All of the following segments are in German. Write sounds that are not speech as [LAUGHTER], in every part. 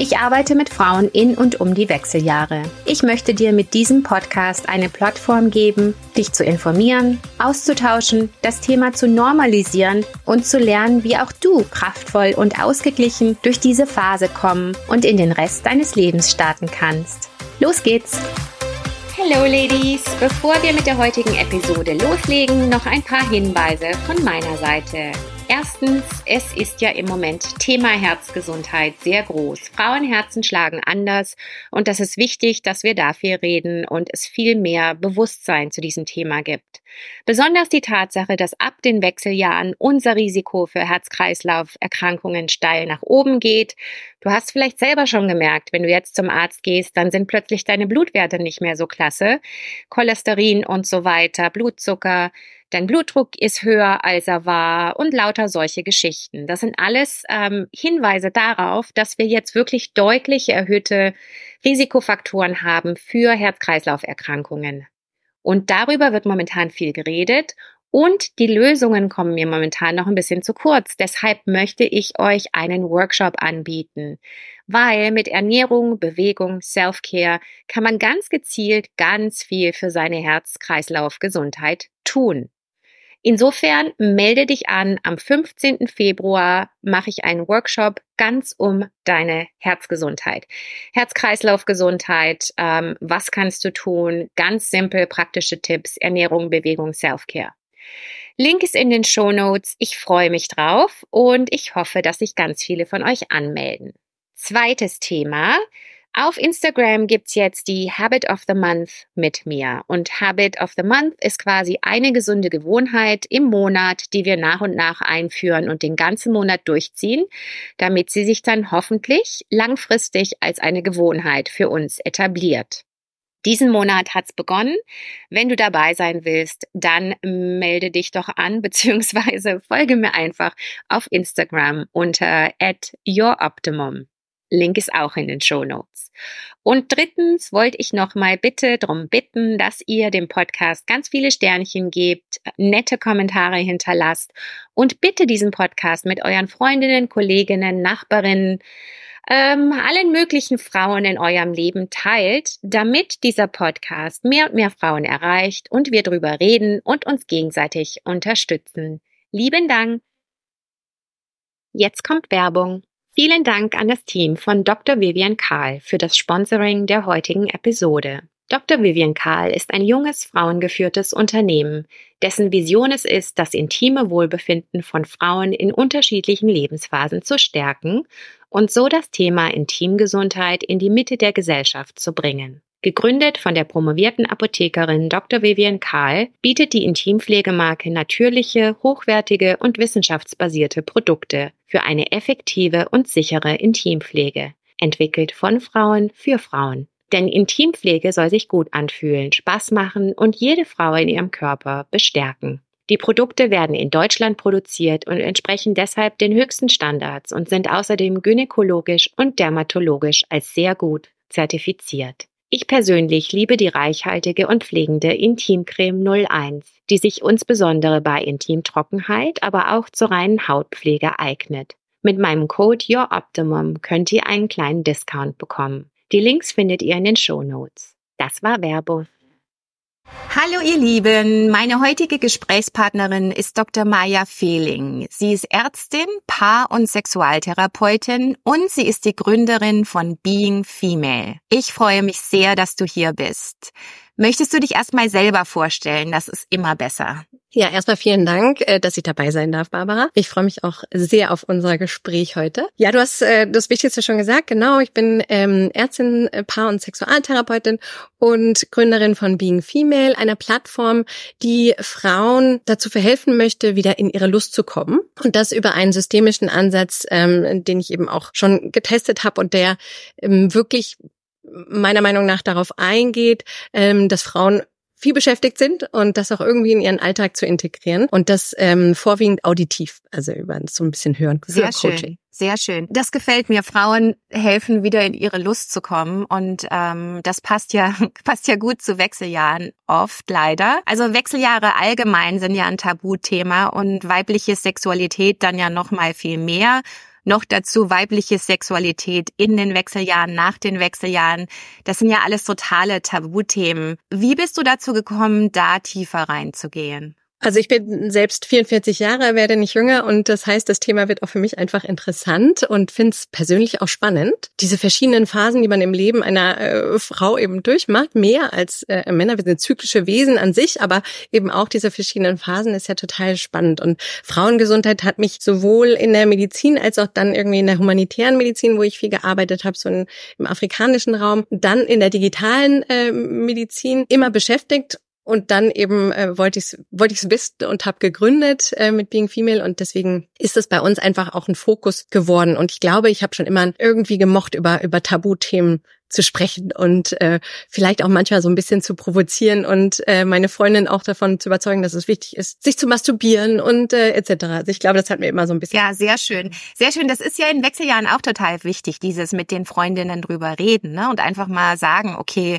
Ich arbeite mit Frauen in und um die Wechseljahre. Ich möchte dir mit diesem Podcast eine Plattform geben, dich zu informieren, auszutauschen, das Thema zu normalisieren und zu lernen, wie auch du kraftvoll und ausgeglichen durch diese Phase kommen und in den Rest deines Lebens starten kannst. Los geht's! Hallo Ladies! Bevor wir mit der heutigen Episode loslegen, noch ein paar Hinweise von meiner Seite. Erstens, es ist ja im Moment Thema Herzgesundheit sehr groß. Frauenherzen schlagen anders und das ist wichtig, dass wir dafür reden und es viel mehr Bewusstsein zu diesem Thema gibt. Besonders die Tatsache, dass ab den Wechseljahren unser Risiko für Herz-Kreislauf-Erkrankungen steil nach oben geht. Du hast vielleicht selber schon gemerkt, wenn du jetzt zum Arzt gehst, dann sind plötzlich deine Blutwerte nicht mehr so klasse. Cholesterin und so weiter, Blutzucker, dein Blutdruck ist höher, als er war und lauter solche Geschichten. Das sind alles ähm, Hinweise darauf, dass wir jetzt wirklich deutlich erhöhte Risikofaktoren haben für Herz-Kreislauf-Erkrankungen. Und darüber wird momentan viel geredet und die Lösungen kommen mir momentan noch ein bisschen zu kurz. Deshalb möchte ich euch einen Workshop anbieten, weil mit Ernährung, Bewegung, Self-Care kann man ganz gezielt ganz viel für seine Herz-Kreislauf-Gesundheit tun. Insofern melde dich an. Am 15. Februar mache ich einen Workshop ganz um deine Herzgesundheit. Herz-Kreislauf-Gesundheit, ähm, was kannst du tun? Ganz simpel, praktische Tipps, Ernährung, Bewegung, Self-Care. Link ist in den Show Notes. Ich freue mich drauf und ich hoffe, dass sich ganz viele von euch anmelden. Zweites Thema. Auf Instagram gibt's jetzt die Habit of the Month mit mir. Und Habit of the Month ist quasi eine gesunde Gewohnheit im Monat, die wir nach und nach einführen und den ganzen Monat durchziehen, damit sie sich dann hoffentlich langfristig als eine Gewohnheit für uns etabliert. Diesen Monat hat's begonnen. Wenn du dabei sein willst, dann melde dich doch an, [LAUGHS] beziehungsweise folge mir einfach auf Instagram unter at youroptimum. Link ist auch in den Show Notes. Und drittens wollte ich nochmal bitte darum bitten, dass ihr dem Podcast ganz viele Sternchen gebt, nette Kommentare hinterlasst und bitte diesen Podcast mit euren Freundinnen, Kolleginnen, Nachbarinnen, ähm, allen möglichen Frauen in eurem Leben teilt, damit dieser Podcast mehr und mehr Frauen erreicht und wir drüber reden und uns gegenseitig unterstützen. Lieben Dank. Jetzt kommt Werbung. Vielen Dank an das Team von Dr. Vivian Karl für das Sponsoring der heutigen Episode. Dr. Vivian Karl ist ein junges, frauengeführtes Unternehmen, dessen Vision es ist, das intime Wohlbefinden von Frauen in unterschiedlichen Lebensphasen zu stärken und so das Thema Intimgesundheit in die Mitte der Gesellschaft zu bringen. Gegründet von der promovierten Apothekerin Dr. Vivian Karl bietet die Intimpflegemarke natürliche, hochwertige und wissenschaftsbasierte Produkte für eine effektive und sichere Intimpflege, entwickelt von Frauen für Frauen. Denn Intimpflege soll sich gut anfühlen, Spaß machen und jede Frau in ihrem Körper bestärken. Die Produkte werden in Deutschland produziert und entsprechen deshalb den höchsten Standards und sind außerdem gynäkologisch und dermatologisch als sehr gut zertifiziert. Ich persönlich liebe die reichhaltige und pflegende Intimcreme 01, die sich insbesondere bei Intimtrockenheit, aber auch zur reinen Hautpflege eignet. Mit meinem Code YourOptimum könnt ihr einen kleinen Discount bekommen. Die Links findet ihr in den Show Notes. Das war Werbung. Hallo ihr Lieben, meine heutige Gesprächspartnerin ist Dr. Maya Fehling. Sie ist Ärztin, Paar- und Sexualtherapeutin und sie ist die Gründerin von Being Female. Ich freue mich sehr, dass du hier bist. Möchtest du dich erstmal selber vorstellen? Das ist immer besser. Ja, erstmal vielen Dank, äh, dass ich dabei sein darf, Barbara. Ich freue mich auch sehr auf unser Gespräch heute. Ja, du hast äh, das Wichtigste schon gesagt. Genau, ich bin ähm, Ärztin, äh, Paar- und Sexualtherapeutin und Gründerin von Being Female, einer Plattform, die Frauen dazu verhelfen möchte, wieder in ihre Lust zu kommen. Und das über einen systemischen Ansatz, ähm, den ich eben auch schon getestet habe und der ähm, wirklich meiner Meinung nach darauf eingeht, ähm, dass Frauen viel beschäftigt sind und das auch irgendwie in ihren Alltag zu integrieren und das ähm, vorwiegend auditiv, also über so ein bisschen hören. Sehr schön. Sehr schön. Das gefällt mir. Frauen helfen wieder in ihre Lust zu kommen und ähm, das passt ja [LAUGHS] passt ja gut zu Wechseljahren oft leider. Also Wechseljahre allgemein sind ja ein Tabuthema und weibliche Sexualität dann ja noch mal viel mehr. Noch dazu weibliche Sexualität in den Wechseljahren, nach den Wechseljahren. Das sind ja alles totale Tabuthemen. Wie bist du dazu gekommen, da tiefer reinzugehen? Also ich bin selbst 44 Jahre, werde nicht jünger und das heißt, das Thema wird auch für mich einfach interessant und finde es persönlich auch spannend. Diese verschiedenen Phasen, die man im Leben einer äh, Frau eben durchmacht, mehr als äh, Männer, wir sind zyklische Wesen an sich, aber eben auch diese verschiedenen Phasen ist ja total spannend. Und Frauengesundheit hat mich sowohl in der Medizin als auch dann irgendwie in der humanitären Medizin, wo ich viel gearbeitet habe, so in, im afrikanischen Raum, dann in der digitalen äh, Medizin immer beschäftigt und dann eben äh, wollte ich es wollte ich's wissen und habe gegründet äh, mit Being Female und deswegen ist es bei uns einfach auch ein Fokus geworden. Und ich glaube, ich habe schon immer irgendwie gemocht, über, über Tabuthemen zu sprechen und äh, vielleicht auch manchmal so ein bisschen zu provozieren und äh, meine Freundin auch davon zu überzeugen, dass es wichtig ist, sich zu masturbieren und äh, etc. Also ich glaube, das hat mir immer so ein bisschen. Ja, sehr schön. Sehr schön. Das ist ja in Wechseljahren auch total wichtig, dieses mit den Freundinnen drüber reden ne? und einfach mal sagen, okay,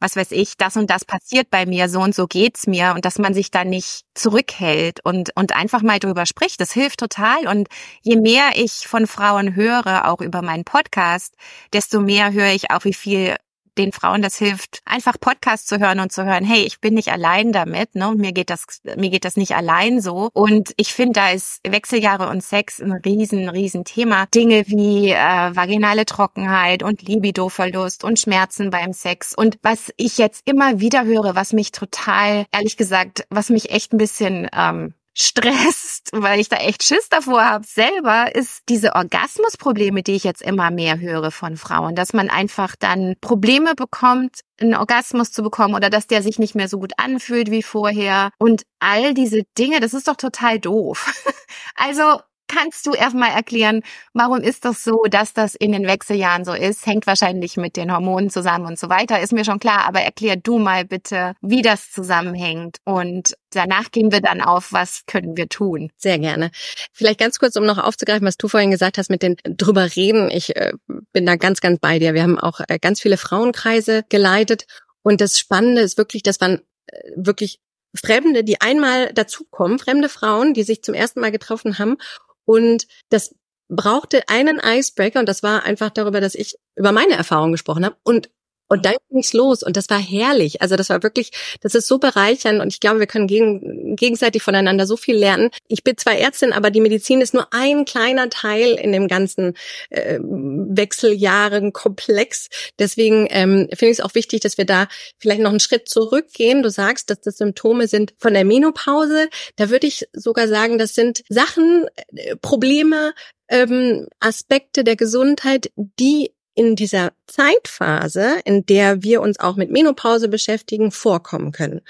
was weiß ich, das und das passiert bei mir, so und so geht's mir und dass man sich da nicht zurückhält und, und einfach mal drüber spricht. Das hilft total. Und je mehr ich von Frauen höre, auch über meinen Podcast, desto mehr höre ich auch, wie viel den Frauen das hilft, einfach Podcasts zu hören und zu hören, hey, ich bin nicht allein damit, ne? Mir geht das, mir geht das nicht allein so. Und ich finde, da ist Wechseljahre und Sex ein riesen, riesen Thema. Dinge wie äh, vaginale Trockenheit und Libidoverlust und Schmerzen beim Sex. Und was ich jetzt immer wieder höre, was mich total, ehrlich gesagt, was mich echt ein bisschen ähm, stresst, weil ich da echt Schiss davor habe selber, ist diese Orgasmusprobleme, die ich jetzt immer mehr höre von Frauen, dass man einfach dann Probleme bekommt, einen Orgasmus zu bekommen oder dass der sich nicht mehr so gut anfühlt wie vorher und all diese Dinge, das ist doch total doof. [LAUGHS] Also kannst du erstmal erklären, warum ist das so, dass das in den Wechseljahren so ist? Hängt wahrscheinlich mit den Hormonen zusammen und so weiter, ist mir schon klar, aber erklär du mal bitte, wie das zusammenhängt und danach gehen wir dann auf, was können wir tun. Sehr gerne. Vielleicht ganz kurz, um noch aufzugreifen, was du vorhin gesagt hast mit den drüber reden. Ich äh, bin da ganz, ganz bei dir. Wir haben auch äh, ganz viele Frauenkreise geleitet und das Spannende ist wirklich, dass man äh, wirklich Fremde, die einmal dazukommen, fremde Frauen, die sich zum ersten Mal getroffen haben und das brauchte einen Icebreaker und das war einfach darüber, dass ich über meine Erfahrungen gesprochen habe. Und und dann ging's los und das war herrlich. Also das war wirklich, das ist so bereichernd und ich glaube, wir können gegen, gegenseitig voneinander so viel lernen. Ich bin zwar Ärztin, aber die Medizin ist nur ein kleiner Teil in dem ganzen äh, Wechseljahrenkomplex. Deswegen ähm, finde ich es auch wichtig, dass wir da vielleicht noch einen Schritt zurückgehen. Du sagst, dass das Symptome sind von der Menopause. Da würde ich sogar sagen, das sind Sachen, äh, Probleme, ähm, Aspekte der Gesundheit, die in dieser Zeitphase, in der wir uns auch mit Menopause beschäftigen, vorkommen können.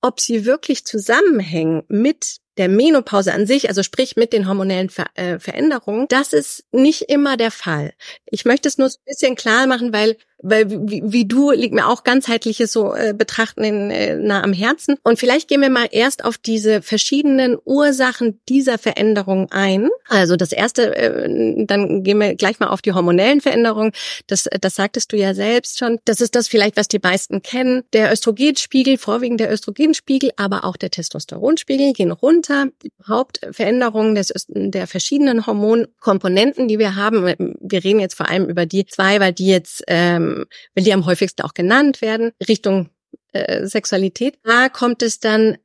Ob sie wirklich zusammenhängen mit der Menopause an sich, also sprich mit den hormonellen Ver äh, Veränderungen, das ist nicht immer der Fall. Ich möchte es nur so ein bisschen klar machen, weil weil wie, wie du liegt mir auch ganzheitliches so äh, betrachten in, äh, nah am Herzen und vielleicht gehen wir mal erst auf diese verschiedenen Ursachen dieser Veränderung ein. Also das erste äh, dann gehen wir gleich mal auf die hormonellen Veränderungen. Das das sagtest du ja selbst schon. Das ist das vielleicht was die meisten kennen. Der Östrogenspiegel, vorwiegend der Östrogenspiegel, aber auch der Testosteronspiegel gehen runter. Überhaupt Veränderungen des, der verschiedenen Hormonkomponenten, die wir haben. Wir reden jetzt vor allem über die zwei, weil die jetzt ähm, wenn die am häufigsten auch genannt werden, Richtung äh, Sexualität. Da kommt es dann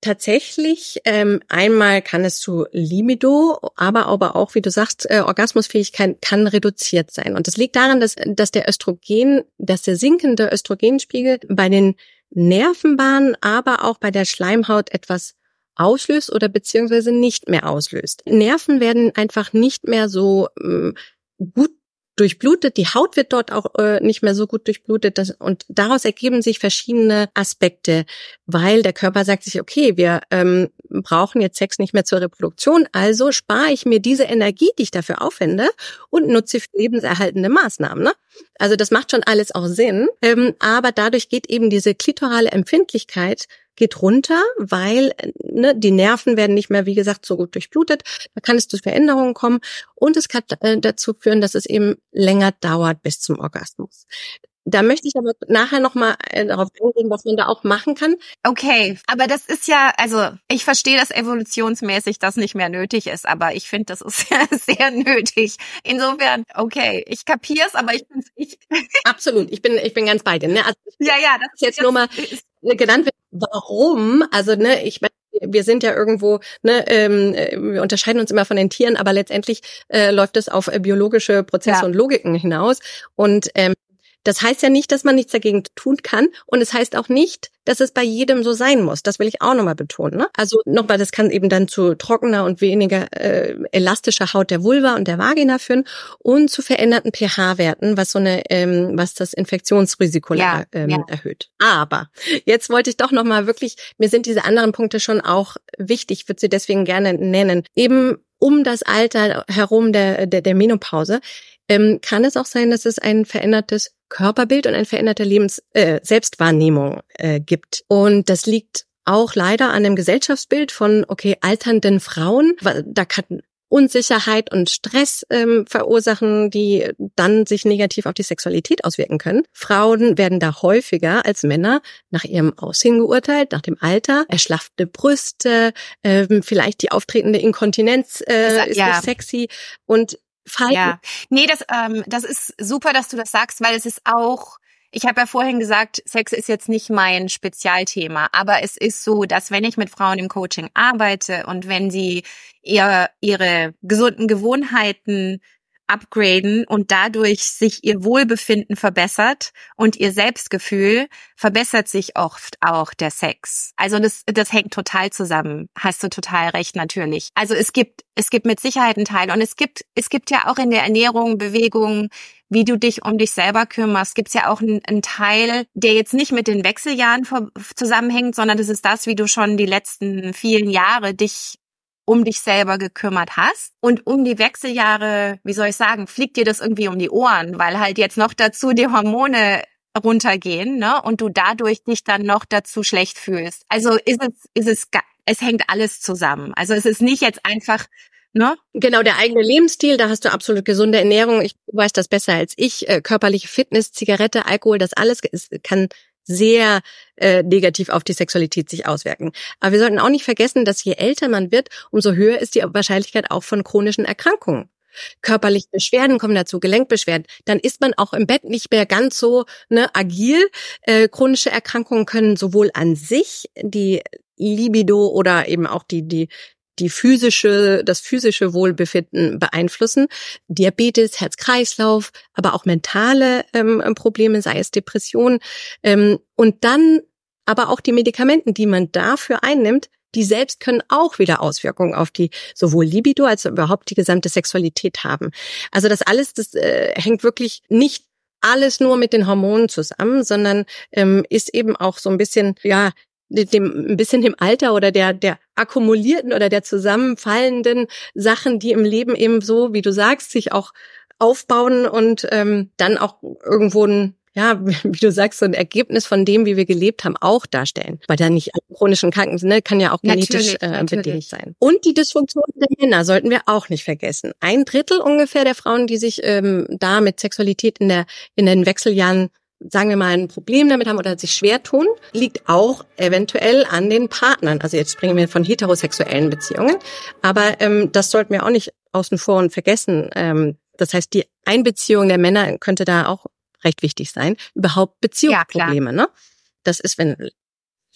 tatsächlich, ähm, einmal kann es zu Libido, aber aber auch, wie du sagst, äh, Orgasmusfähigkeit kann reduziert sein. Und das liegt daran, dass, dass der Östrogen, dass der sinkende Östrogenspiegel bei den Nervenbahnen, aber auch bei der Schleimhaut etwas auslöst oder beziehungsweise nicht mehr auslöst. Nerven werden einfach nicht mehr so ähm, gut durchblutet, die Haut wird dort auch äh, nicht mehr so gut durchblutet das, und daraus ergeben sich verschiedene Aspekte, weil der Körper sagt sich, okay, wir ähm, brauchen jetzt Sex nicht mehr zur Reproduktion, also spare ich mir diese Energie, die ich dafür aufwende und nutze lebenserhaltende Maßnahmen. Ne? Also das macht schon alles auch Sinn, ähm, aber dadurch geht eben diese klitorale Empfindlichkeit geht runter, weil ne, die Nerven werden nicht mehr, wie gesagt, so gut durchblutet. Da kann es zu Veränderungen kommen und es kann äh, dazu führen, dass es eben länger dauert bis zum Orgasmus. Da möchte ich aber nachher nochmal äh, darauf eingehen, was man da auch machen kann. Okay, aber das ist ja, also ich verstehe, dass evolutionsmäßig das nicht mehr nötig ist, aber ich finde, das ist [LAUGHS] ja sehr nötig. Insofern, okay, ich kapier's, aber ich bin's ich. Absolut, ich bin, ich bin ganz bei dir. Ne? Also, ja, ja, das ist jetzt, jetzt nur mal genannt wird, warum, also ne, ich meine, wir sind ja irgendwo, ne, ähm, wir unterscheiden uns immer von den Tieren, aber letztendlich äh, läuft es auf äh, biologische Prozesse ja. und Logiken hinaus. Und ähm, das heißt ja nicht, dass man nichts dagegen tun kann. Und es heißt auch nicht, dass es bei jedem so sein muss. Das will ich auch nochmal betonen. Ne? Also nochmal, das kann eben dann zu trockener und weniger äh, elastischer Haut der Vulva und der Vagina führen und zu veränderten pH-Werten, was so eine, ähm, was das Infektionsrisiko ja, ähm, ja. erhöht. Aber jetzt wollte ich doch nochmal wirklich, mir sind diese anderen Punkte schon auch wichtig, ich würde sie deswegen gerne nennen. Eben um das Alter herum der, der, der Menopause ähm, kann es auch sein, dass es ein verändertes Körperbild und eine veränderte Lebens äh, Selbstwahrnehmung äh, gibt. Und das liegt auch leider an dem Gesellschaftsbild von, okay, alternden Frauen. Da kann Unsicherheit und Stress ähm, verursachen, die dann sich negativ auf die Sexualität auswirken können. Frauen werden da häufiger als Männer nach ihrem Aussehen geurteilt, nach dem Alter, erschlaffte Brüste, ähm, vielleicht die auftretende Inkontinenz äh, ist ja. nicht sexy und Falten. Ja, nee, das, ähm, das ist super, dass du das sagst, weil es ist auch, ich habe ja vorhin gesagt, Sex ist jetzt nicht mein Spezialthema, aber es ist so, dass wenn ich mit Frauen im Coaching arbeite und wenn sie ihr, ihre gesunden Gewohnheiten upgraden und dadurch sich ihr Wohlbefinden verbessert und ihr Selbstgefühl verbessert sich oft auch der Sex. Also das, das hängt total zusammen. Hast du total recht, natürlich. Also es gibt, es gibt mit Sicherheit einen Teil und es gibt, es gibt ja auch in der Ernährung, Bewegung, wie du dich um dich selber kümmerst, gibt's ja auch einen, einen, Teil, der jetzt nicht mit den Wechseljahren zusammenhängt, sondern das ist das, wie du schon die letzten vielen Jahre dich um dich selber gekümmert hast. Und um die Wechseljahre, wie soll ich sagen, fliegt dir das irgendwie um die Ohren, weil halt jetzt noch dazu die Hormone runtergehen, ne? Und du dadurch dich dann noch dazu schlecht fühlst. Also ist es, ist es, es hängt alles zusammen. Also es ist nicht jetzt einfach, Ne? Genau, der eigene Lebensstil, da hast du absolut gesunde Ernährung. Ich weiß das besser als ich. Äh, körperliche Fitness, Zigarette, Alkohol, das alles kann sehr äh, negativ auf die Sexualität sich auswirken. Aber wir sollten auch nicht vergessen, dass je älter man wird, umso höher ist die Wahrscheinlichkeit auch von chronischen Erkrankungen. Körperliche Beschwerden kommen dazu, Gelenkbeschwerden. Dann ist man auch im Bett nicht mehr ganz so ne, agil. Äh, chronische Erkrankungen können sowohl an sich die Libido oder eben auch die, die die physische, das physische Wohlbefinden beeinflussen. Diabetes, Herz-Kreislauf, aber auch mentale ähm, Probleme, sei es Depression. Ähm, und dann aber auch die Medikamenten, die man dafür einnimmt, die selbst können auch wieder Auswirkungen auf die sowohl Libido als auch überhaupt die gesamte Sexualität haben. Also das alles, das äh, hängt wirklich nicht alles nur mit den Hormonen zusammen, sondern ähm, ist eben auch so ein bisschen ja dem ein bisschen dem Alter oder der der akkumulierten oder der zusammenfallenden Sachen, die im Leben eben so, wie du sagst, sich auch aufbauen und ähm, dann auch irgendwo ein ja, [LAUGHS] wie du sagst, so ein Ergebnis von dem, wie wir gelebt haben, auch darstellen. Weil da nicht chronischen Kranken sind, ne, kann ja auch genetisch äh, bedingt sein. Und die Dysfunktion der Männer sollten wir auch nicht vergessen. Ein Drittel ungefähr der Frauen, die sich ähm, da mit Sexualität in der in den Wechseljahren sagen wir mal, ein Problem damit haben oder sich schwer tun, liegt auch eventuell an den Partnern. Also jetzt sprechen wir von heterosexuellen Beziehungen. Aber ähm, das sollten wir auch nicht außen vor und vergessen. Ähm, das heißt, die Einbeziehung der Männer könnte da auch recht wichtig sein. Überhaupt Beziehungsprobleme, ja, ne? Das ist, wenn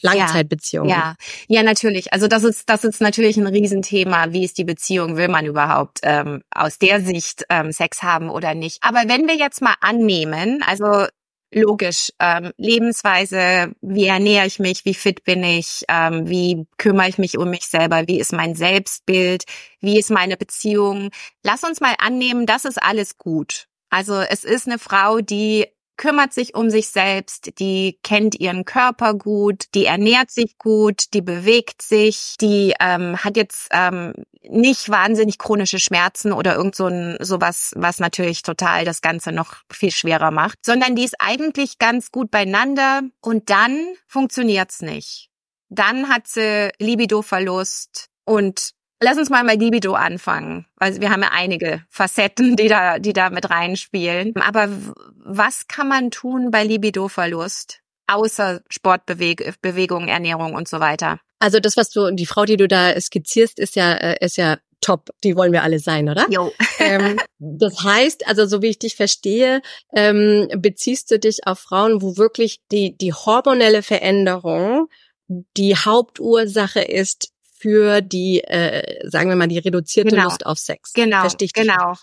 Langzeitbeziehungen. Ja, ja, natürlich. Also das ist das ist natürlich ein Riesenthema. Wie ist die Beziehung? Will man überhaupt ähm, aus der Sicht ähm, Sex haben oder nicht? Aber wenn wir jetzt mal annehmen, also logisch, ähm, Lebensweise, wie ernähre ich mich, wie fit bin ich, ähm, wie kümmere ich mich um mich selber, wie ist mein Selbstbild, wie ist meine Beziehung. Lass uns mal annehmen, das ist alles gut. Also es ist eine Frau, die kümmert sich um sich selbst, die kennt ihren Körper gut, die ernährt sich gut, die bewegt sich, die ähm, hat jetzt ähm, nicht wahnsinnig chronische Schmerzen oder irgend so ein sowas, was natürlich total das Ganze noch viel schwerer macht, sondern die ist eigentlich ganz gut beieinander und dann funktioniert's nicht. Dann hat sie Libido-Verlust und Lass uns mal bei Libido anfangen, weil wir haben ja einige Facetten, die da, die da mit reinspielen. Aber was kann man tun bei Libido-Verlust? Außer Sportbewegung, Ernährung und so weiter. Also das, was du, die Frau, die du da skizzierst, ist ja, äh, ist ja top. Die wollen wir alle sein, oder? Jo. [LAUGHS] ähm, das heißt, also so wie ich dich verstehe, ähm, beziehst du dich auf Frauen, wo wirklich die, die hormonelle Veränderung die Hauptursache ist für die, äh, sagen wir mal, die reduzierte genau. Lust auf Sex. Genau, Verstehe ich genau.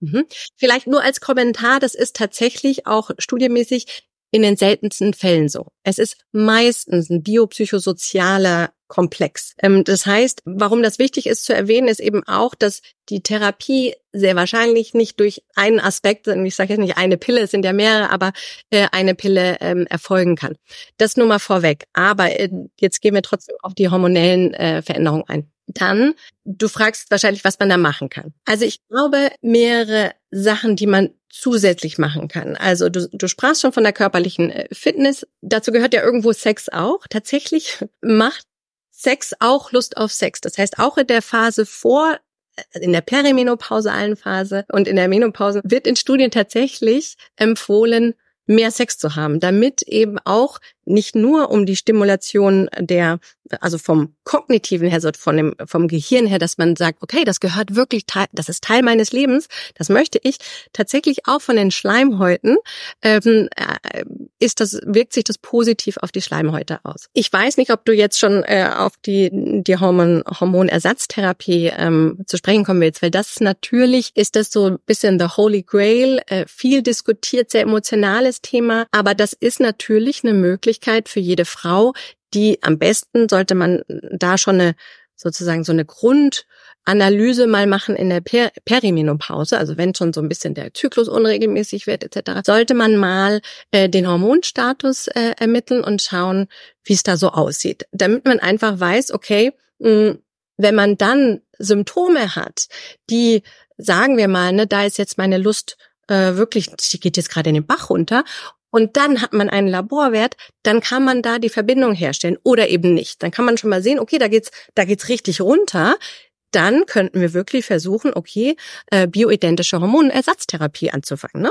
Mhm. Vielleicht nur als Kommentar, das ist tatsächlich auch studiemäßig in den seltensten Fällen so. Es ist meistens ein biopsychosozialer Komplex. Ähm, das heißt, warum das wichtig ist zu erwähnen, ist eben auch, dass die Therapie sehr wahrscheinlich nicht durch einen Aspekt, ich sage jetzt nicht eine Pille, es sind ja mehrere, aber äh, eine Pille ähm, erfolgen kann. Das nur mal vorweg. Aber äh, jetzt gehen wir trotzdem auf die hormonellen äh, Veränderungen ein. Dann, du fragst wahrscheinlich, was man da machen kann. Also ich glaube, mehrere Sachen, die man zusätzlich machen kann. Also du, du sprachst schon von der körperlichen äh, Fitness. Dazu gehört ja irgendwo Sex auch. Tatsächlich [LAUGHS] macht Sex auch Lust auf Sex. Das heißt, auch in der Phase vor äh, in der perimenopausalen Phase und in der Menopause wird in Studien tatsächlich empfohlen, mehr Sex zu haben, damit eben auch nicht nur um die Stimulation der, also vom kognitiven her, von dem, vom Gehirn her, dass man sagt, okay, das gehört wirklich, das ist Teil meines Lebens, das möchte ich, tatsächlich auch von den Schleimhäuten, ähm, äh, ist das, wirkt sich das positiv auf die Schleimhäute aus. Ich weiß nicht, ob du jetzt schon äh, auf die, die Hormon, Hormonersatztherapie ähm, zu sprechen kommen willst, weil das natürlich ist das so ein bisschen the holy grail, äh, viel diskutiert, sehr emotionales Thema, aber das ist natürlich eine Möglichkeit, Möglichkeit für jede Frau, die am besten sollte man da schon eine sozusagen so eine Grundanalyse mal machen in der per Perimenopause, also wenn schon so ein bisschen der Zyklus unregelmäßig wird etc., sollte man mal äh, den Hormonstatus äh, ermitteln und schauen, wie es da so aussieht, damit man einfach weiß, okay, mh, hm, wenn man dann Symptome hat, die sagen wir mal, ne, da ist jetzt meine Lust äh, wirklich, die geht jetzt gerade in den Bach runter und dann hat man einen Laborwert, dann kann man da die Verbindung herstellen oder eben nicht. Dann kann man schon mal sehen, okay, da geht's, da geht's richtig runter. Dann könnten wir wirklich versuchen, okay, äh, bioidentische Hormonersatztherapie anzufangen. Ne?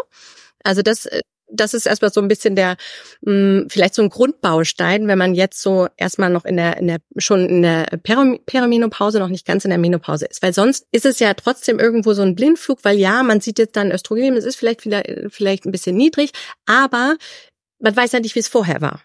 Also das äh, das ist erstmal so ein bisschen der, mh, hm, vielleicht so ein Grundbaustein, wenn man jetzt so erstmal noch in der, in der, schon in der Perimenopause, noch nicht ganz in der Menopause ist. Weil sonst ist es ja trotzdem irgendwo so ein Blindflug, weil ja, man sieht jetzt dann Östrogen, es ist vielleicht, vielleicht, vielleicht ein bisschen niedrig, aber man weiß ja nicht, wie es vorher war.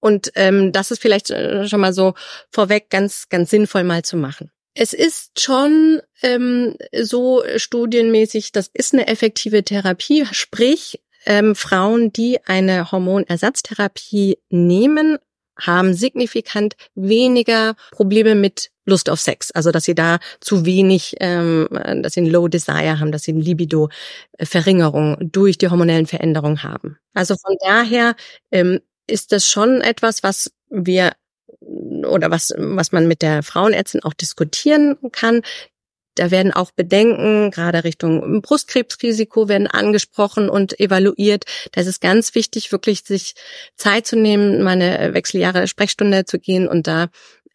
Und ähm, das ist vielleicht äh, schon mal so vorweg ganz, ganz sinnvoll mal zu machen. Es ist schon ähm, so studienmäßig, das ist eine effektive Therapie, sprich, ähm, Frauen, die eine Hormonersatztherapie nehmen, haben signifikant weniger Probleme mit Lust auf Sex. Also dass sie da zu wenig, ähm, dass sie ein Low Desire haben, dass sie eine Libido-Verringerung durch die hormonellen Veränderungen haben. Also von daher ähm, ist das schon etwas, was wir oder was, was man mit der Frauenärztin auch diskutieren kann, da werden auch Bedenken, gerade Richtung Brustkrebsrisiko, werden angesprochen und evaluiert. Da ist es ganz wichtig, wirklich sich Zeit zu nehmen, meine Wechseljahre Sprechstunde zu gehen und da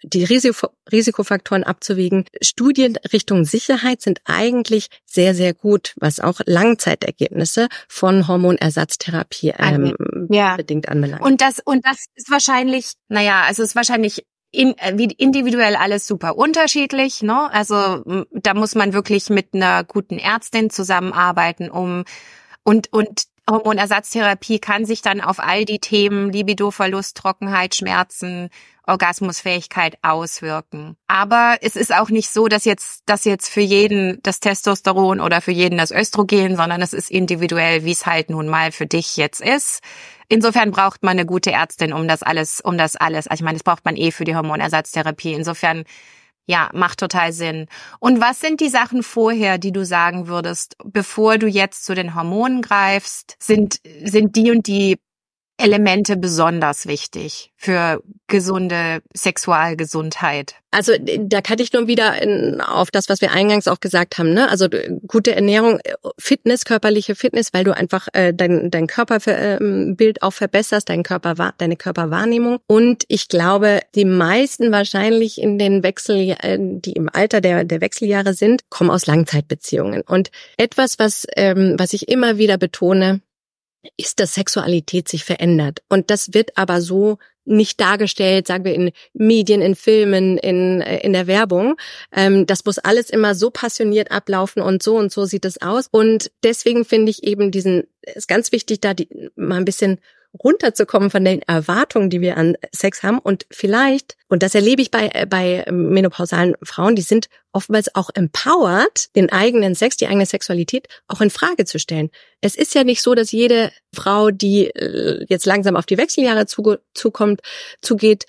die Risiko, Risikofaktoren abzuwägen. Studien Richtung Sicherheit sind eigentlich sehr, sehr gut, was auch Langzeitergebnisse von Hormonersatztherapie ähm, ja. bedingt anbelangt. Und das, und das ist wahrscheinlich, naja, also es ist wahrscheinlich in, äh, individuell alles super unterschiedlich. Ne? Also da muss man wirklich mit einer guten Ärztin zusammenarbeiten, um und und Hormonersatztherapie kann sich dann auf all die Themen Libidoverlust, Trockenheit, Schmerzen, Orgasmusfähigkeit auswirken. Aber es ist auch nicht so, dass jetzt, dass jetzt für jeden das Testosteron oder für jeden das Östrogen, sondern es ist individuell, wie es halt nun mal für dich jetzt ist. Insofern braucht man eine gute Ärztin, um das alles, um das alles. Also ich meine, das braucht man eh für die Hormonersatztherapie. Insofern Ja, macht total Sinn. Und was sind die Sachen vorher, die du sagen würdest, bevor du jetzt zu den Hormonen greifst? Sind, sind die und die Elemente besonders wichtig für gesunde Sexualgesundheit? Also da kann ich nur wieder in, auf das, was wir eingangs auch gesagt haben. Ne? Also gute Ernährung, Fitness, körperliche Fitness, weil du einfach äh, dein, dein Körperbild äh, auch verbesserst, dein Körper, deine Körperwahrnehmung. Und ich glaube, die meisten wahrscheinlich in den Wechsel, äh, die im Alter der, der Wechseljahre sind, kommen aus Langzeitbeziehungen. Und etwas, was, ähm, was ich immer wieder betone, ist, dass Sexualität sich verändert. Und das wird aber so nicht dargestellt, sagen wir in Medien, in Filmen, in, äh, in der Werbung. Ähm, das muss alles immer so passioniert ablaufen und so und so sieht es aus. Und deswegen finde ich eben diesen, ist ganz wichtig, da die, mal ein bisschen runterzukommen von den Erwartungen, die wir an Sex haben und vielleicht, und das erlebe ich bei, bei menopausalen Frauen, die sind oftmals auch empowered, den eigenen Sex, die eigene Sexualität auch in Frage zu stellen. Es ist ja nicht so, dass jede Frau, die äh, jetzt langsam auf die Wechseljahre zukommt, zugeht,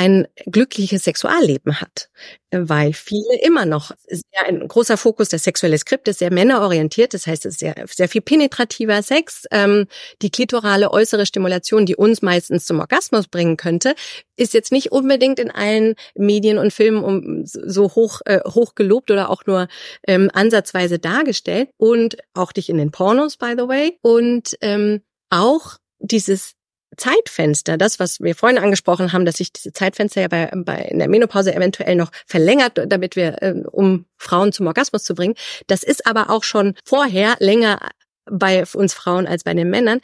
ein glückliches Sexualleben hat, weil viele immer noch sehr ein großer Fokus, der sexuelle Skript ist sehr männerorientiert, das heißt, es ist sehr, sehr viel penetrativer Sex. Ähm, die klitorale äußere Stimulation, die uns meistens zum Orgasmus bringen könnte, ist jetzt nicht unbedingt in allen Medien und Filmen um, so hoch, äh, hoch gelobt oder auch nur ähm, ansatzweise dargestellt und auch dich in den Pornos, by the way. Und ähm, auch dieses Zeitfenster, das, was wir vorhin angesprochen haben, dass sich diese Zeitfenster ja bei, bei in der Menopause eventuell noch verlängert, damit wir, äh, um Frauen zum Orgasmus zu bringen. Das ist aber auch schon vorher länger bei uns Frauen als bei den Männern.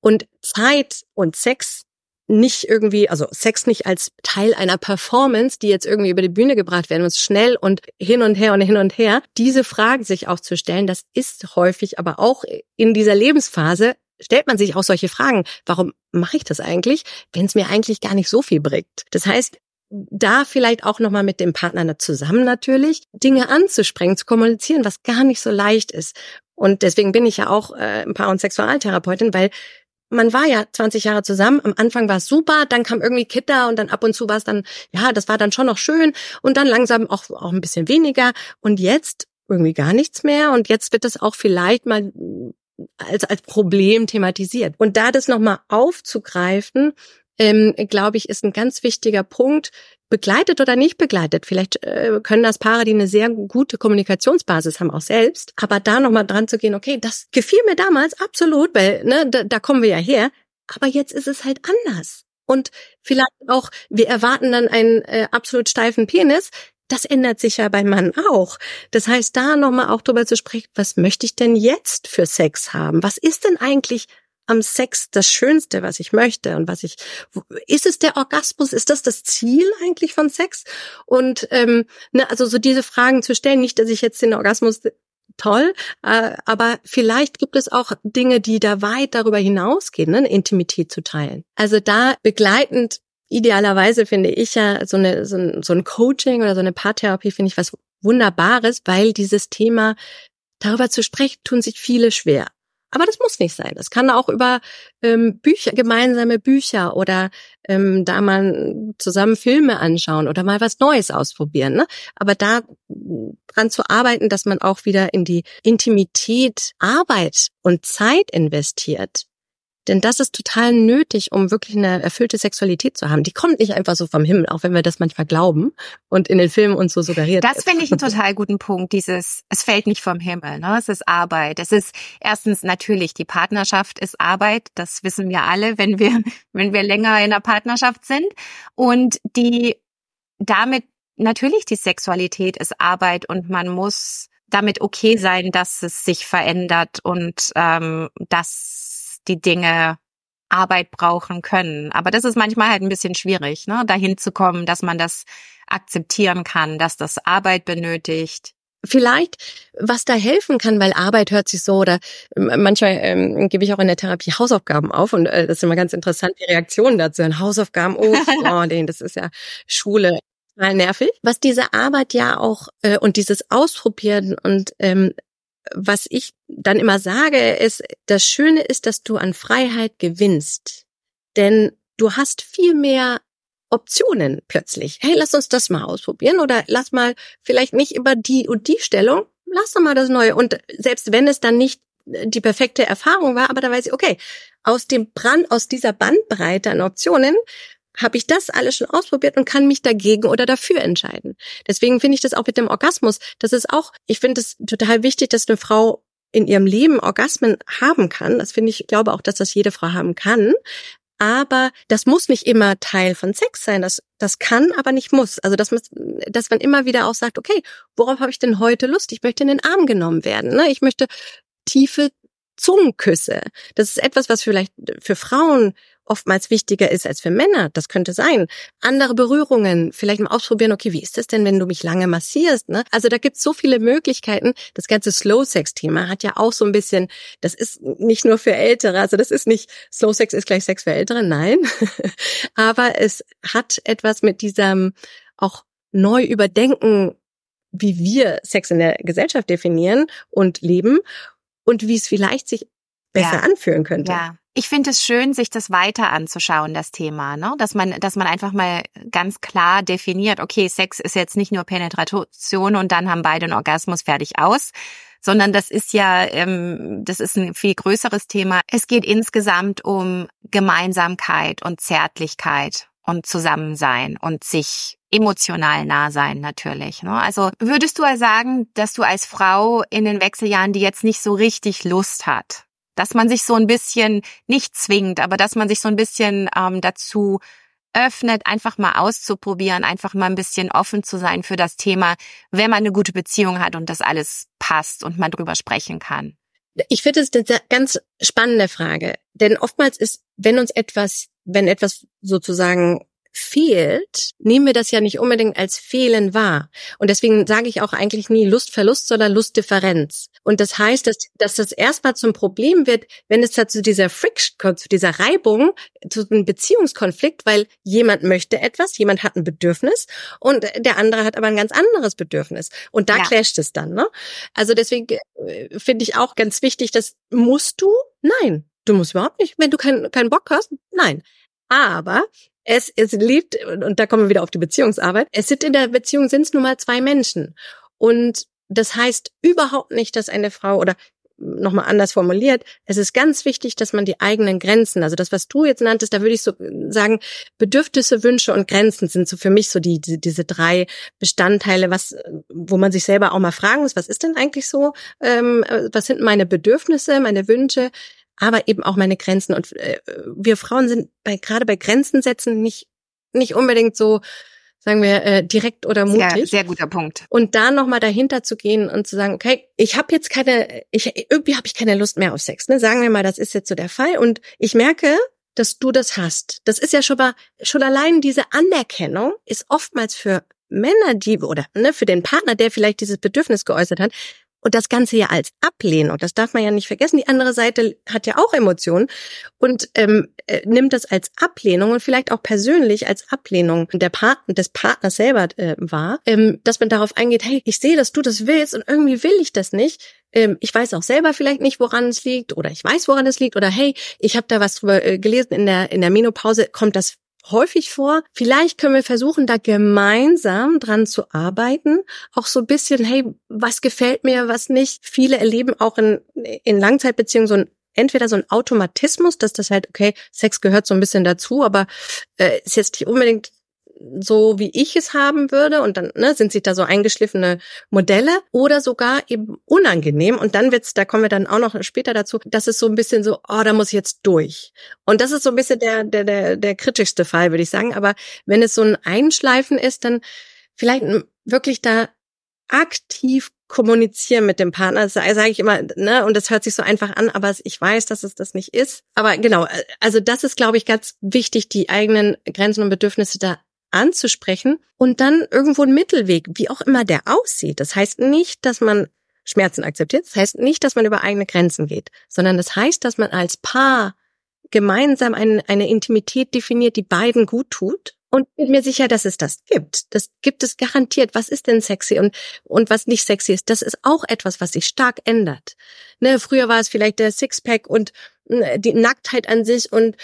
Und Zeit und Sex nicht irgendwie, also Sex nicht als Teil einer Performance, die jetzt irgendwie über die Bühne gebracht werden muss, schnell und hin und her und hin und her, diese Fragen sich auch zu stellen, das ist häufig aber auch in dieser Lebensphase stellt man sich auch solche Fragen. Warum mache ich das eigentlich, wenn es mir eigentlich gar nicht so viel bringt? Das heißt, da vielleicht auch nochmal mit dem Partner zusammen natürlich Dinge anzusprengen, zu kommunizieren, was gar nicht so leicht ist. Und deswegen bin ich ja auch äh, ein Paar- und Sexualtherapeutin, weil man war ja 20 Jahre zusammen, am Anfang war es super, dann kam irgendwie Kinder und dann ab und zu war es dann, ja, das war dann schon noch schön und dann langsam auch, auch ein bisschen weniger und jetzt irgendwie gar nichts mehr und jetzt wird es auch vielleicht mal als, als Problem thematisiert. Und da das nochmal aufzugreifen, ähm, glaube ich, ist ein ganz wichtiger Punkt, begleitet oder nicht begleitet. Vielleicht äh, können das Paare, die eine sehr gute Kommunikationsbasis haben, auch selbst. Aber da nochmal dran zu gehen, okay, das gefiel mir damals absolut, weil ne, da, da kommen wir ja her. Aber jetzt ist es halt anders. Und vielleicht auch, wir erwarten dann einen äh, absolut steifen Penis das ändert sich ja beim Mann auch. Das heißt, da nochmal auch drüber zu sprechen, was möchte ich denn jetzt für Sex haben? Was ist denn eigentlich am Sex das Schönste, was ich möchte und was ich, ist es der Orgasmus? Ist das das Ziel eigentlich von Sex? Und ähm, ne, also so diese Fragen zu stellen, nicht, dass ich jetzt den Orgasmus toll, äh, aber vielleicht gibt es auch Dinge, die da weit darüber hinausgehen, ne, Intimität zu teilen. Also da begleitend idealerweise finde ich ja so, eine, so, ein, so ein Coaching oder so eine Paartherapie finde ich was Wunderbares, weil dieses Thema darüber zu sprechen, tun sich viele schwer. Aber das muss nicht sein. Das kann auch über ähm, Bücher, gemeinsame Bücher oder ähm, da mal zusammen Filme anschauen oder mal was Neues ausprobieren. Ne? Aber da dran zu arbeiten, dass man auch wieder in die Intimität Arbeit und Zeit investiert, denn das ist total nötig, um wirklich eine erfüllte Sexualität zu haben. Die kommt nicht einfach so vom Himmel, auch wenn wir das manchmal glauben und in den Filmen uns so suggeriert. Das finde ich einen [LAUGHS] total guten Punkt, dieses, es fällt nicht vom Himmel, ne? Es ist Arbeit. Es ist erstens natürlich, die Partnerschaft ist Arbeit. Das wissen wir alle, wenn wir, [LAUGHS] wenn wir länger in der Partnerschaft sind. Und die, damit natürlich die Sexualität ist Arbeit und man muss damit okay sein, dass es sich verändert und ähm, dass die Dinge Arbeit brauchen können. Aber das ist manchmal halt ein bisschen schwierig, ne? dahin zu kommen, dass man das akzeptieren kann, dass das Arbeit benötigt. Vielleicht, was da helfen kann, weil Arbeit hört sich so oder ähm, manchmal ähm, gebe ich auch in der Therapie Hausaufgaben auf und äh, das ist immer ganz interessant, die Reaktionen dazu. Hausaufgaben, oh, [LAUGHS] oh nee, das ist ja Schule, mal nervig. Was diese Arbeit ja auch äh, und dieses Ausprobieren und ähm, was ich dann immer sage, ist, das Schöne ist, dass du an Freiheit gewinnst. Denn du hast viel mehr Optionen plötzlich. Hey, lass uns das mal ausprobieren oder lass mal vielleicht nicht immer die und die Stellung, lass doch mal das Neue. Und selbst wenn es dann nicht die perfekte Erfahrung war, aber da weiß ich, okay, aus dem Brand, aus dieser Bandbreite an Optionen habe ich das alles schon ausprobiert und kann mich dagegen oder dafür entscheiden. Deswegen finde ich das auch mit dem Orgasmus, das ist auch, ich finde es total wichtig, dass eine Frau in ihrem Leben Orgasmen haben kann. Das finde ich, glaube auch, dass das jede Frau haben kann. Aber das muss nicht immer Teil von Sex sein. Das, das kann, aber nicht muss. Also, dass man, dass man immer wieder auch sagt, okay, worauf habe ich denn heute Lust? Ich möchte in den Arm genommen werden. Ne? Ich möchte tiefe Zungenküsse. Das ist etwas, was vielleicht für Frauen oftmals wichtiger ist als für Männer. Das könnte sein. Andere Berührungen, vielleicht mal ausprobieren, okay, wie ist das denn, wenn du mich lange massierst? Ne? Also da gibt es so viele Möglichkeiten. Das ganze Slow-Sex-Thema hat ja auch so ein bisschen, das ist nicht nur für Ältere, also das ist nicht, Slow-Sex ist gleich Sex für Ältere, nein. [LAUGHS] Aber es hat etwas mit diesem auch neu überdenken, wie wir Sex in der Gesellschaft definieren und leben und wie es vielleicht sich besser ja. anfühlen könnte. Ja. Ich finde es schön, sich das weiter anzuschauen, das Thema, ne? Dass man, dass man einfach mal ganz klar definiert, okay, Sex ist jetzt nicht nur Penetration und dann haben beide einen Orgasmus fertig aus, sondern das ist ja, ähm, das ist ein viel größeres Thema. Es geht insgesamt um Gemeinsamkeit und Zärtlichkeit und Zusammensein und sich emotional nah sein natürlich. Ne? Also würdest du sagen, dass du als Frau in den Wechseljahren, die jetzt nicht so richtig Lust hat, dass man sich so ein bisschen nicht zwingt, aber dass man sich so ein bisschen ähm, dazu öffnet, einfach mal auszuprobieren, einfach mal ein bisschen offen zu sein für das Thema, wenn man eine gute Beziehung hat und das alles passt und man drüber sprechen kann. Ich finde es eine ganz spannende Frage, denn oftmals ist, wenn uns etwas, wenn etwas sozusagen fehlt, nehmen wir das ja nicht unbedingt als Fehlen wahr. Und deswegen sage ich auch eigentlich nie Lustverlust, sondern Lustdifferenz. Und das heißt, dass, dass das erstmal zum Problem wird, wenn es da zu dieser Friction kommt, zu dieser Reibung, zu einem Beziehungskonflikt, weil jemand möchte etwas, jemand hat ein Bedürfnis und der andere hat aber ein ganz anderes Bedürfnis. Und da ja. clasht es dann. Ne? Also deswegen äh, finde ich auch ganz wichtig, dass musst du? Nein. Du musst überhaupt nicht. Wenn du keinen keinen Bock hast, nein. Aber es, es liebt, und da kommen wir wieder auf die Beziehungsarbeit, es sind in der Beziehung sind es nun mal zwei Menschen. Und das heißt überhaupt nicht, dass eine Frau oder nochmal anders formuliert, es ist ganz wichtig, dass man die eigenen Grenzen, also das, was du jetzt nanntest, da würde ich so sagen, Bedürfnisse, Wünsche und Grenzen sind so für mich so die, die diese drei Bestandteile, was, wo man sich selber auch mal fragen muss, was ist denn eigentlich so, ähm, was sind meine Bedürfnisse, meine Wünsche, aber eben auch meine Grenzen. Und äh, wir Frauen sind bei gerade bei Grenzen setzen nicht nicht unbedingt so sagen wir äh, direkt oder mutig. Sehr, sehr guter Punkt. Und da noch mal dahinter zu gehen und zu sagen, okay, ich habe jetzt keine, ich irgendwie habe ich keine Lust mehr auf Sex. Ne? Sagen wir mal, das ist jetzt so der Fall und ich merke, dass du das hast. Das ist ja schon mal schon allein diese Anerkennung ist oftmals für Männer, die oder ne, für den Partner, der vielleicht dieses Bedürfnis geäußert hat, und das Ganze ja als Ablehnung, das darf man ja nicht vergessen. Die andere Seite hat ja auch Emotionen und ähm, äh, nimmt das als Ablehnung und vielleicht auch persönlich als Ablehnung der Partner, des Partners selber äh, wahr, ähm, dass man darauf eingeht, hey, ich sehe, dass du das willst und irgendwie will ich das nicht. Ähm, ich weiß auch selber vielleicht nicht, woran es liegt oder ich weiß, woran es liegt oder hey, ich habe da was drüber äh, gelesen in der in der Menopause, kommt das häufig vor. Vielleicht können wir versuchen, da gemeinsam dran zu arbeiten. Auch so ein bisschen, hey, was gefällt mir, was nicht. Viele erleben auch in, in Langzeitbeziehungen so ein entweder so ein Automatismus, dass das halt, okay, Sex gehört so ein bisschen dazu, aber äh, ist jetzt nicht unbedingt so, wie ich es haben würde und dann ne, sind sich da so eingeschliffene Modelle oder sogar eben unangenehm und dann wird's, da kommen wir dann auch noch später dazu, das ist so ein bisschen so, oh, da muss ich jetzt durch. Und das ist so ein bisschen der, der, der, der kritischste Fall, würde ich sagen. Aber wenn es so ein Einschleifen ist, dann vielleicht wirklich da aktiv kommunizieren mit dem Partner. Das sage ich immer, ne, und das hört sich so einfach an, aber ich weiß, dass es das nicht ist. Aber genau, also das ist, glaube ich, ganz wichtig, die eigenen Grenzen und Bedürfnisse da anzusprechen und dann irgendwo ein Mittelweg, wie auch immer der aussieht. Das heißt nicht, dass man Schmerzen akzeptiert. Das heißt nicht, dass man über eigene Grenzen geht, sondern das heißt, dass man als Paar gemeinsam eine, eine Intimität definiert, die beiden gut tut. Und bin mir sicher, dass es das gibt. Das gibt es garantiert. Was ist denn sexy und, und was nicht sexy ist? Das ist auch etwas, was sich stark ändert. Ne, früher war es vielleicht der Sixpack und äh, die Nacktheit an sich und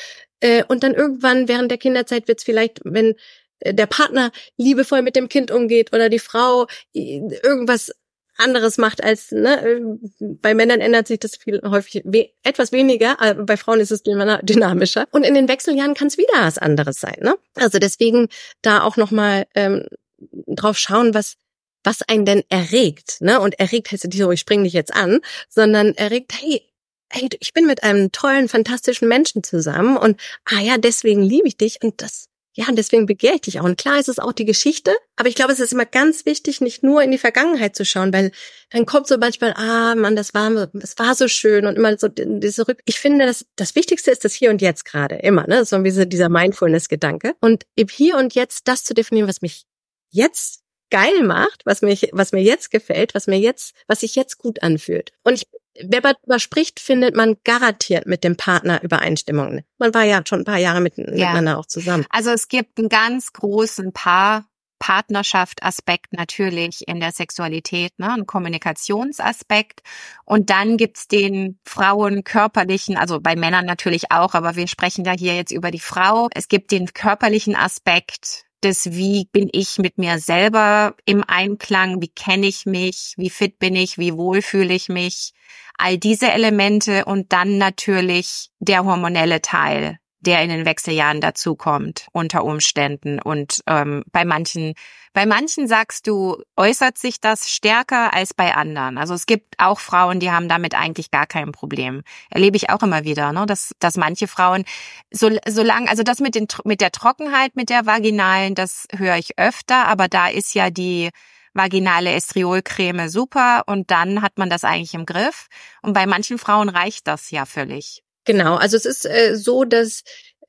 Äh, und dann irgendwann während der Kinderzeit wird es vielleicht, wenn der Partner liebevoll mit dem Kind umgeht oder die Frau äh, irgendwas anderes macht als ne, bei Männern ändert sich das viel häufig we etwas weniger, aber bei Frauen ist es [LAUGHS] dynamischer und in den Wechseljahren kann es wieder was anderes sein. Ne? Also deswegen da auch noch mal ähm, drauf schauen, was was einen denn erregt. Ne? Und erregt heißt nicht so, ich spring dich jetzt an, sondern erregt, hey, hey, ich bin mit einem tollen, fantastischen Menschen zusammen und ah ja, deswegen liebe ich dich und das ja, und deswegen begehre ich dich auch. Und klar ist es auch die Geschichte, aber ich glaube, es ist immer ganz wichtig, nicht nur in die Vergangenheit zu schauen, weil dann kommt so manchmal, ah, man, das war, das war so schön und immer so diese Rück. Ich finde, das, das Wichtigste ist das Hier und Jetzt gerade, immer, ne? So wie dieser Mindfulness-Gedanke. Und im Hier und Jetzt das zu definieren, was mich jetzt geil macht, was mich, was mir jetzt gefällt, was mir jetzt, was sich jetzt gut anfühlt. Und ich Wer darüber spricht, findet man garantiert mit dem Partner Übereinstimmungen. Man war ja schon ein paar Jahre mit, ja. miteinander auch zusammen. Also es gibt einen ganz großen Paar Partnerschaft Aspekt natürlich in der Sexualität, ne, ein Kommunikationsaspekt. Und dann gibt's den Frauen körperlichen, also bei Männern natürlich auch, aber wir sprechen ja hier jetzt über die Frau. Es gibt den körperlichen Aspekt, des, wie bin ich mit mir selber im Einklang, wie kenne ich mich, wie fit bin ich, wie wohl fühle ich mich, all diese Elemente und dann natürlich der hormonelle Teil, der in den Wechseljahren dazukommt unter Umständen. Und ähm, bei manchen, bei manchen sagst du, äußert sich das stärker als bei anderen. Also es gibt auch Frauen, die haben damit eigentlich gar kein Problem. Erlebe ich auch immer wieder, ne? dass, dass manche Frauen, so, so lang, also das mit, den, mit der Trockenheit, mit der vaginalen, das höre ich öfter, aber da ist ja die vaginale Estriolcreme super und dann hat man das eigentlich im Griff. Und bei manchen Frauen reicht das ja völlig. Genau, also es ist äh, so, dass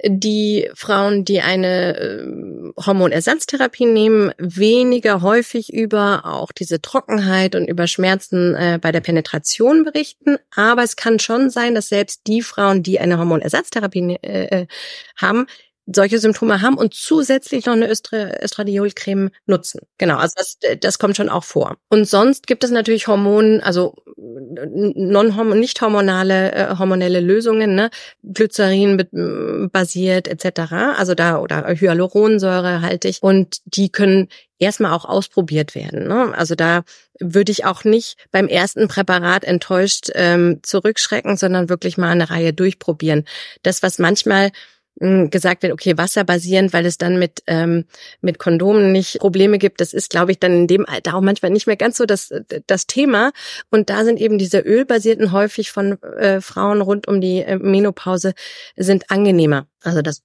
die Frauen, die eine äh, Hormonersatztherapie nehmen, weniger häufig über auch diese Trockenheit und über Schmerzen äh, bei der Penetration berichten. Aber es kann schon sein, dass selbst die Frauen, die eine Hormonersatztherapie äh, äh haben, solche Symptome haben und zusätzlich noch eine Östradiolcreme nutzen. Genau, also das, das kommt schon auch vor. Und sonst gibt es natürlich Hormonen, also non nicht hormonale äh, hormonelle Lösungen, ne, Glycerin basiert etc. Also da oder Hyaluronsäure haltig und die können erstmal auch ausprobiert werden. Ne? Also da würde ich auch nicht beim ersten Präparat enttäuscht ähm, zurückschrecken, sondern wirklich mal eine Reihe durchprobieren. Das, was manchmal gesagt wird, okay, wasserbasierend, weil es dann mit, ähm, mit Kondomen nicht Probleme gibt. Das ist, glaube ich, dann in dem Alter auch manchmal nicht mehr ganz so das, das Thema. Und da sind eben diese ölbasierten häufig von äh, Frauen rund um die äh, Menopause sind angenehmer. Also das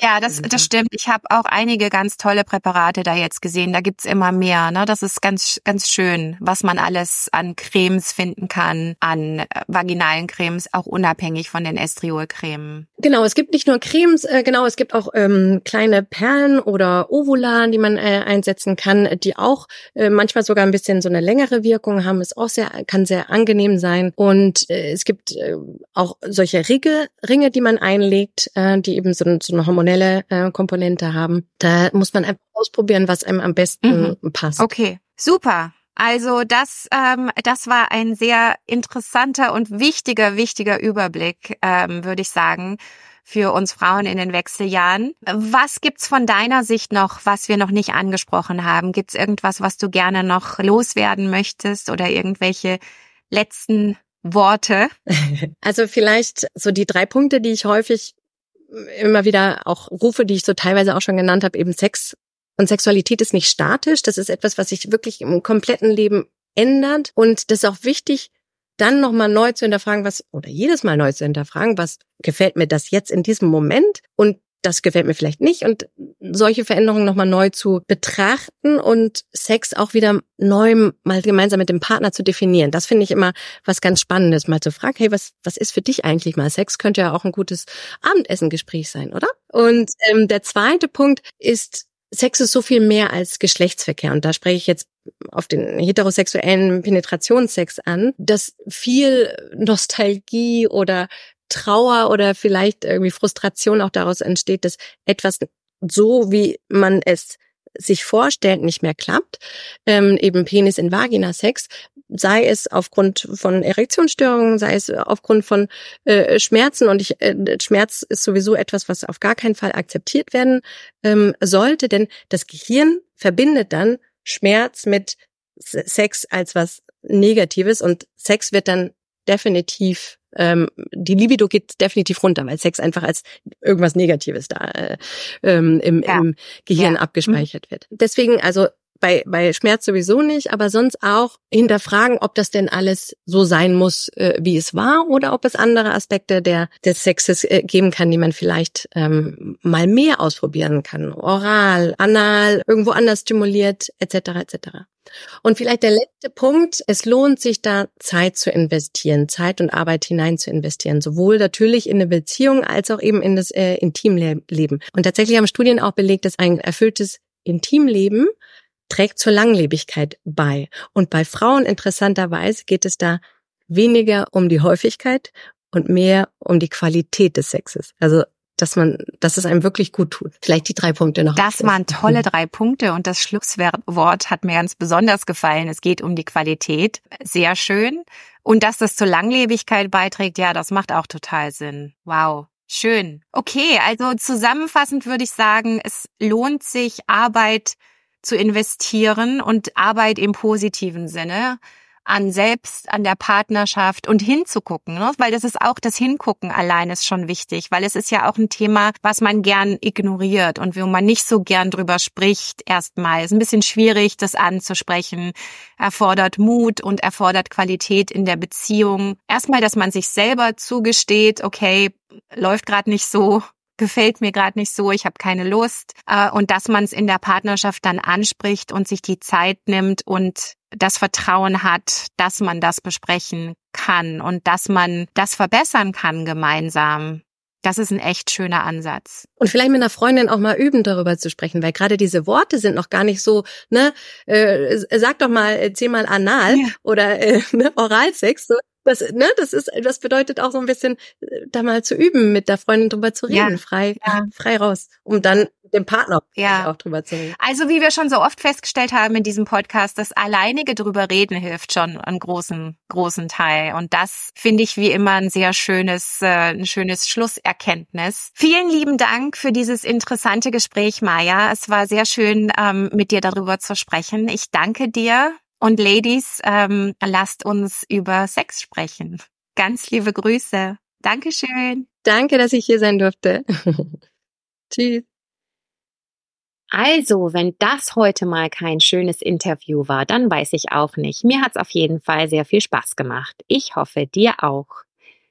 ja, das, das stimmt. Ich habe auch einige ganz tolle Präparate da jetzt gesehen. Da gibt's immer mehr. Ne? Das ist ganz, ganz schön, was man alles an Cremes finden kann, an äh, vaginalen Cremes, auch unabhängig von den Estriolcremen. Genau, es gibt nicht nur Cremes, äh, genau, es gibt auch ähm, kleine Perlen oder Ovulan, die man äh, einsetzen kann, die auch äh, manchmal sogar ein bisschen so eine längere Wirkung haben. Ist auch sehr, kann sehr angenehm sein. Und äh, es gibt äh, auch solche Ringe, Ringe, die man einlegt, äh, die eben so, so eine hormonelle äh, Komponente haben. Da muss man einfach ausprobieren, was einem am besten mhm. passt. Okay, super. Also das, ähm, das war ein sehr interessanter und wichtiger, wichtiger Überblick, ähm, würde ich sagen, für uns Frauen in den Wechseljahren. Was gibt's von deiner Sicht noch, was wir noch nicht angesprochen haben? Gibt's irgendwas, was du gerne noch loswerden möchtest oder irgendwelche letzten Worte? [LAUGHS] Also vielleicht so die drei Punkte, die ich häufig immer wieder auch rufe, die ich so teilweise auch schon genannt habe, eben Sex und Sexualität ist nicht statisch. Das ist etwas, was sich wirklich im kompletten Leben ändert. Und das ist auch wichtig, dann nochmal neu zu hinterfragen, was, oder jedes Mal neu zu hinterfragen, was gefällt mir das jetzt in diesem Moment und das gefällt mir vielleicht nicht und solche Veränderungen nochmal neu zu betrachten und Sex auch wieder neu mal gemeinsam mit dem Partner zu definieren. Das finde ich immer was ganz Spannendes, mal zu fragen, hey, was, was ist für dich eigentlich mal Sex? Könnte ja auch ein gutes Abendessengespräch sein, oder? Und ähm, der zweite Punkt ist, Sex ist so viel mehr als Geschlechtsverkehr. Und da spreche ich jetzt auf den heterosexuellen Penetrationssex an, dass viel Nostalgie oder Trauer oder vielleicht irgendwie Frustration auch daraus entsteht, dass etwas so, wie man es sich vorstellt, nicht mehr klappt, ähm, eben Penis in Vagina Sex, sei es aufgrund von Erektionsstörungen, sei es aufgrund von äh, Schmerzen. Und ich, äh, Schmerz ist sowieso etwas, was auf gar keinen Fall akzeptiert werden ähm, sollte, denn das Gehirn verbindet dann Schmerz mit Sex als was Negatives. Und Sex wird dann definitiv ähm, die Libido geht definitiv runter, weil Sex einfach als irgendwas Negatives da äh, ähm, im, ja. im Gehirn ja. abgespeichert wird. Deswegen also bei, bei Schmerz sowieso nicht, aber sonst auch hinterfragen, ob das denn alles so sein muss, äh, wie es war, oder ob es andere Aspekte der, des Sexes äh, geben kann, die man vielleicht ähm, mal mehr ausprobieren kann. Oral, anal, irgendwo anders stimuliert, etc. etc. Und vielleicht der letzte Punkt, es lohnt sich da Zeit zu investieren, Zeit und Arbeit hinein zu investieren, sowohl natürlich in eine Beziehung als auch eben in das äh, Intimleben. Und tatsächlich haben Studien auch belegt, dass ein erfülltes Intimleben trägt zur Langlebigkeit bei. Und bei Frauen interessanterweise geht es da weniger um die Häufigkeit und mehr um die Qualität des Sexes. Also dass man, dass es einem wirklich gut tut. Vielleicht die drei Punkte noch. Das waren tolle drei Punkte und das Schlusswort hat mir ganz besonders gefallen. Es geht um die Qualität. Sehr schön. Und dass das zur Langlebigkeit beiträgt, ja, das macht auch total Sinn. Wow. Schön. Okay, also zusammenfassend würde ich sagen, es lohnt sich Arbeit zu investieren und Arbeit im positiven Sinne an selbst, an der Partnerschaft und hinzugucken, ne? weil das ist auch das Hingucken allein ist schon wichtig, weil es ist ja auch ein Thema, was man gern ignoriert und wo man nicht so gern drüber spricht erstmal. Ist ein bisschen schwierig, das anzusprechen, erfordert Mut und erfordert Qualität in der Beziehung. Erstmal, dass man sich selber zugesteht, okay, läuft gerade nicht so, gefällt mir gerade nicht so, ich habe keine Lust. Äh, und dass man es in der Partnerschaft dann anspricht und sich die Zeit nimmt und das Vertrauen hat, dass man das besprechen kann und dass man das verbessern kann gemeinsam. Das ist ein echt schöner Ansatz. Und vielleicht mit einer Freundin auch mal üben, darüber zu sprechen, weil gerade diese Worte sind noch gar nicht so, ne, äh, sag doch mal äh, zehnmal anal ja. oder äh, [LAUGHS] ne, Oralsex. So. Das, ne, das ist, das bedeutet auch so ein bisschen, äh, da mal zu üben, mit der Freundin drüber zu reden, ja. frei, ja. frei raus, um dann dem Partner ja. auch drüber zu reden. Also wie wir schon so oft festgestellt haben in diesem Podcast, das alleinige drüber reden hilft schon einen großen, großen Teil. Und das finde ich wie immer ein sehr schönes, äh, ein schönes Schlusserkenntnis. Vielen lieben Dank für dieses interessante Gespräch, Maja. Es war sehr schön, ähm, mit dir darüber zu sprechen. Ich danke dir. Und Ladies, ähm, lasst uns über Sex sprechen. Ganz liebe Grüße. Dankeschön. Danke, dass ich hier sein durfte. [LAUGHS] Tschüss. Also, wenn das heute mal kein schönes Interview war, dann weiß ich auch nicht. Mir hat's auf jeden Fall sehr viel Spaß gemacht. Ich hoffe, dir auch.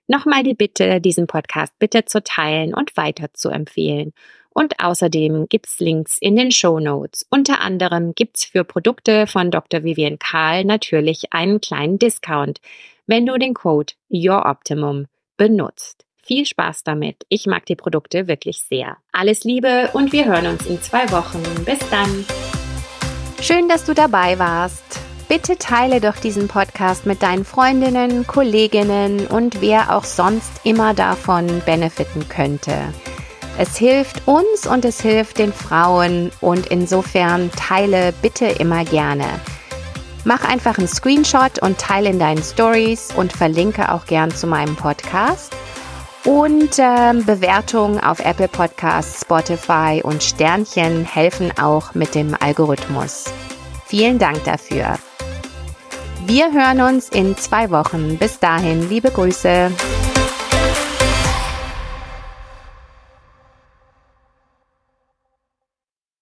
Nochmal die Bitte, diesen Podcast bitte zu teilen und weiter zu empfehlen. Und außerdem gibt's Links in den Show Notes. Unter anderem gibt's für Produkte von Dr. Vivian Karl natürlich einen kleinen Discount, wenn du den Code YourOptimum benutzt. Viel Spaß damit. Ich mag die Produkte wirklich sehr. Alles Liebe und wir hören uns in zwei Wochen. Bis dann. Schön, dass du dabei warst. Bitte teile doch diesen Podcast mit deinen Freundinnen, Kolleginnen und wer auch sonst immer davon benefiten könnte. Es hilft uns und es hilft den Frauen und insofern teile bitte immer gerne. Mach einfach einen Screenshot und teile in deinen Stories und verlinke auch gern zu meinem Podcast. Und ähm, Bewertungen auf Apple Podcasts, Spotify und Sternchen helfen auch mit dem Algorithmus. Vielen Dank dafür. Wir hören uns in zwei Wochen. Bis dahin, liebe Grüße.